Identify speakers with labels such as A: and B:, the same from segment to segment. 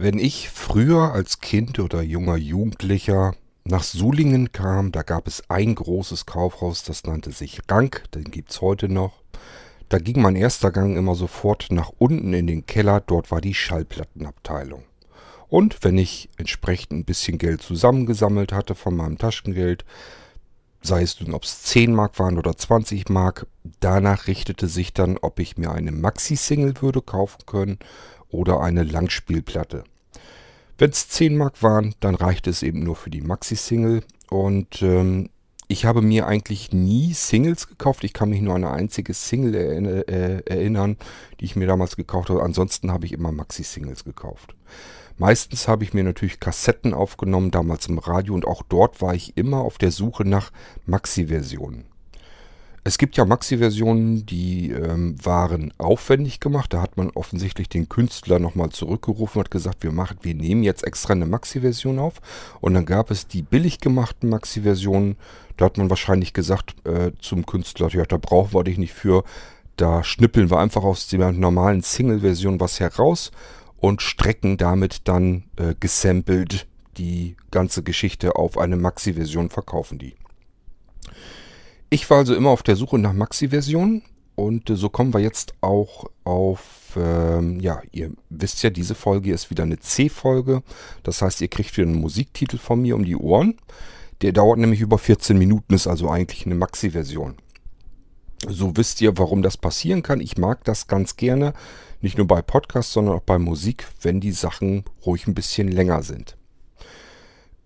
A: Wenn ich früher als Kind oder junger Jugendlicher nach Sulingen kam, da gab es ein großes Kaufhaus, das nannte sich Rank, den gibt's heute noch. Da ging mein erster Gang immer sofort nach unten in den Keller, dort war die Schallplattenabteilung. Und wenn ich entsprechend ein bisschen Geld zusammengesammelt hatte von meinem Taschengeld, sei es nun, ob es 10 Mark waren oder 20 Mark, danach richtete sich dann, ob ich mir eine Maxi-Single würde kaufen können oder eine Langspielplatte. Wenn es 10 Mark waren, dann reichte es eben nur für die Maxi-Single und ähm, ich habe mir eigentlich nie Singles gekauft. Ich kann mich nur an eine einzige Single äh, erinnern, die ich mir damals gekauft habe. Ansonsten habe ich immer Maxi-Singles gekauft. Meistens habe ich mir natürlich Kassetten aufgenommen, damals im Radio und auch dort war ich immer auf der Suche nach Maxi-Versionen. Es gibt ja Maxi-Versionen, die ähm, waren aufwendig gemacht. Da hat man offensichtlich den Künstler nochmal zurückgerufen und hat gesagt, wir, machen, wir nehmen jetzt extra eine Maxi-Version auf. Und dann gab es die billig gemachten Maxi-Versionen. Da hat man wahrscheinlich gesagt äh, zum Künstler, ja, da brauchen wir dich nicht für. Da schnippeln wir einfach aus der normalen Single-Version was heraus und strecken damit dann äh, gesampelt die ganze Geschichte auf eine Maxi-Version, verkaufen die. Ich war also immer auf der Suche nach Maxi-Versionen und äh, so kommen wir jetzt auch auf, ähm, ja, ihr wisst ja, diese Folge ist wieder eine C-Folge. Das heißt, ihr kriegt wieder einen Musiktitel von mir um die Ohren. Der dauert nämlich über 14 Minuten, ist also eigentlich eine Maxi-Version. So wisst ihr, warum das passieren kann. Ich mag das ganz gerne. Nicht nur bei Podcasts, sondern auch bei Musik, wenn die Sachen ruhig ein bisschen länger sind.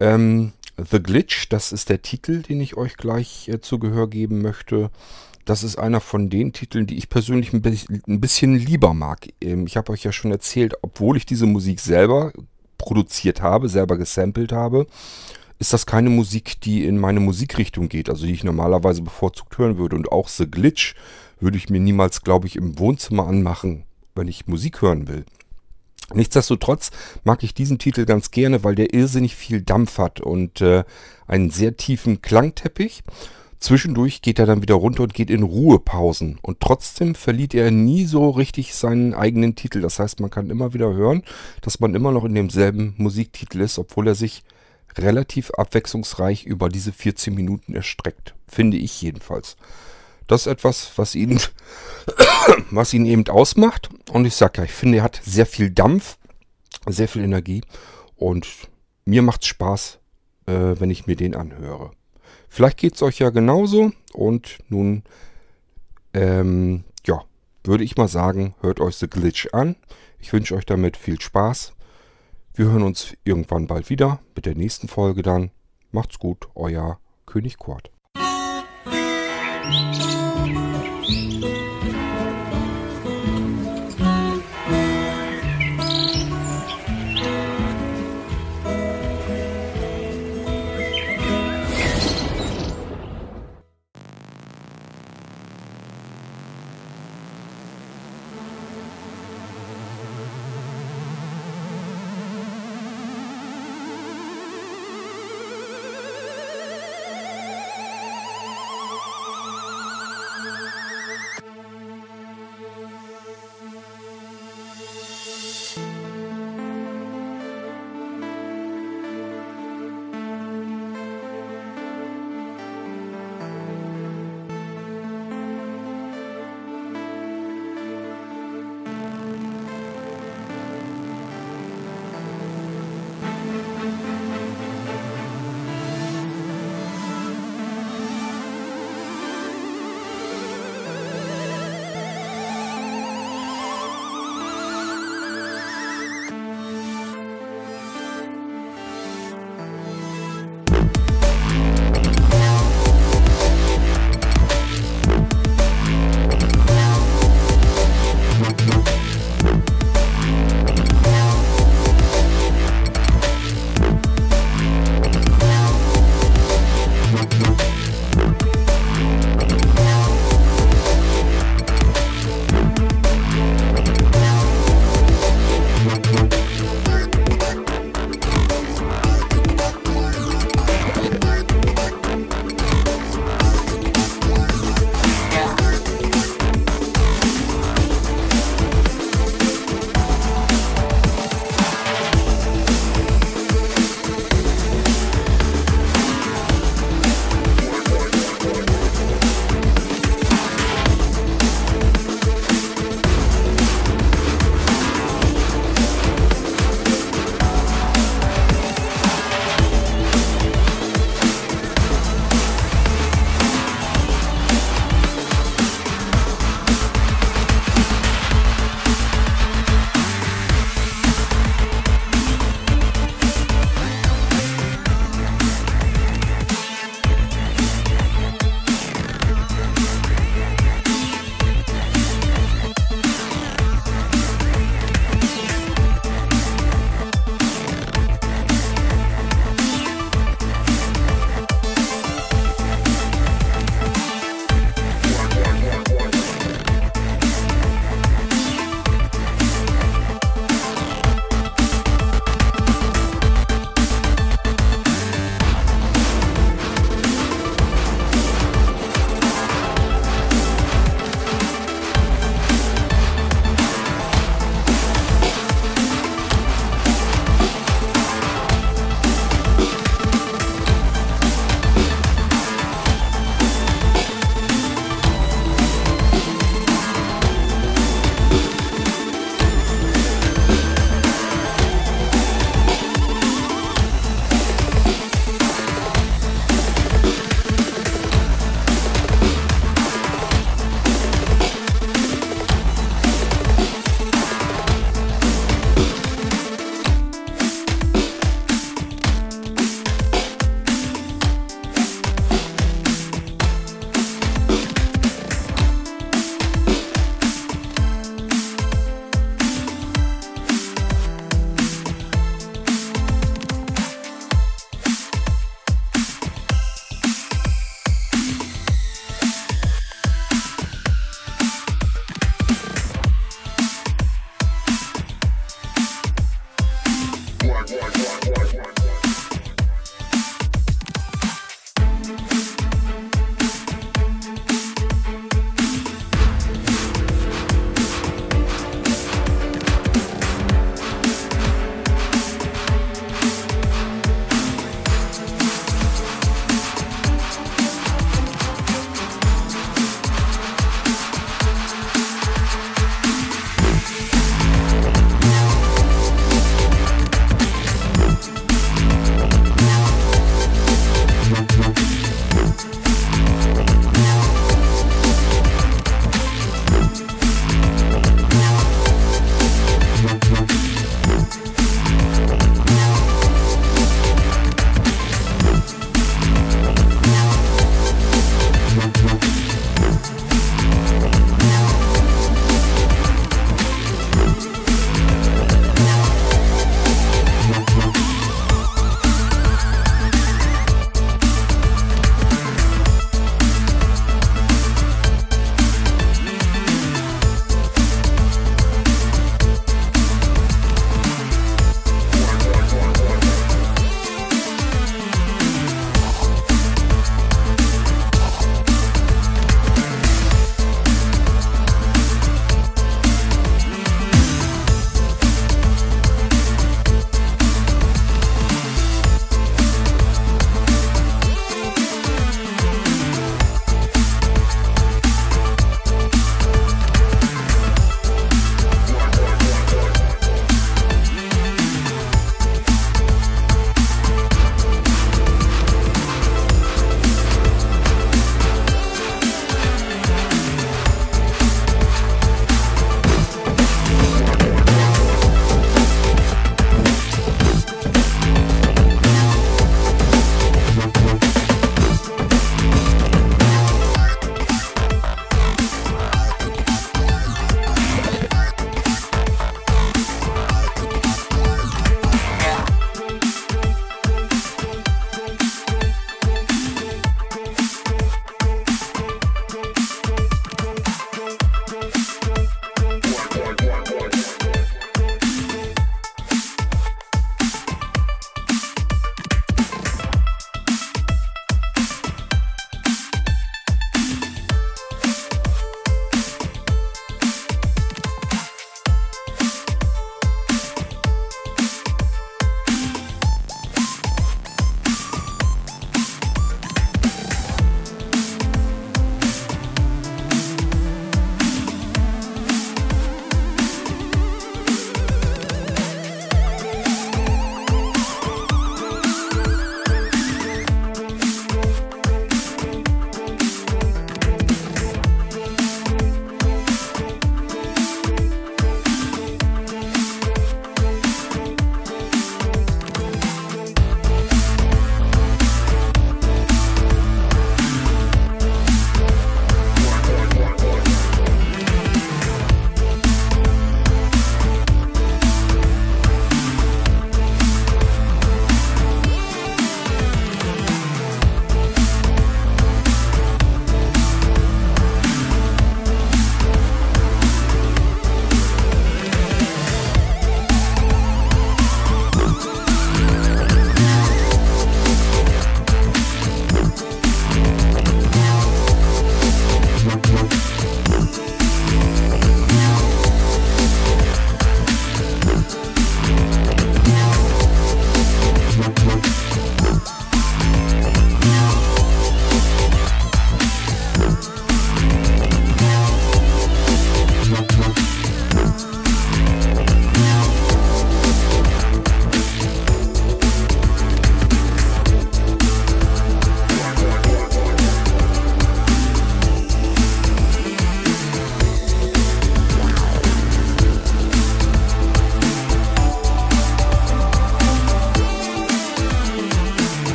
A: Ähm, The Glitch, das ist der Titel, den ich euch gleich äh, zu Gehör geben möchte. Das ist einer von den Titeln, die ich persönlich ein, bi ein bisschen lieber mag. Ähm, ich habe euch ja schon erzählt, obwohl ich diese Musik selber produziert habe, selber gesampelt habe, ist das keine Musik, die in meine Musikrichtung geht, also die ich normalerweise bevorzugt hören würde. Und auch The Glitch würde ich mir niemals, glaube ich, im Wohnzimmer anmachen wenn ich Musik hören will. Nichtsdestotrotz mag ich diesen Titel ganz gerne, weil der irrsinnig viel Dampf hat und äh, einen sehr tiefen Klangteppich. Zwischendurch geht er dann wieder runter und geht in Ruhepausen. Und trotzdem verliert er nie so richtig seinen eigenen Titel. Das heißt, man kann immer wieder hören, dass man immer noch in demselben Musiktitel ist, obwohl er sich relativ abwechslungsreich über diese 14 Minuten erstreckt. Finde ich jedenfalls. Das ist etwas, was ihn, was ihn eben ausmacht. Und ich sage ja, ich finde, er hat sehr viel Dampf, sehr viel Energie. Und mir macht es Spaß, äh, wenn ich mir den anhöre. Vielleicht geht es euch ja genauso. Und nun, ähm, ja, würde ich mal sagen, hört euch The Glitch an. Ich wünsche euch damit viel Spaß. Wir hören uns irgendwann bald wieder mit der nächsten Folge dann. Macht's gut, euer König Kurt. Música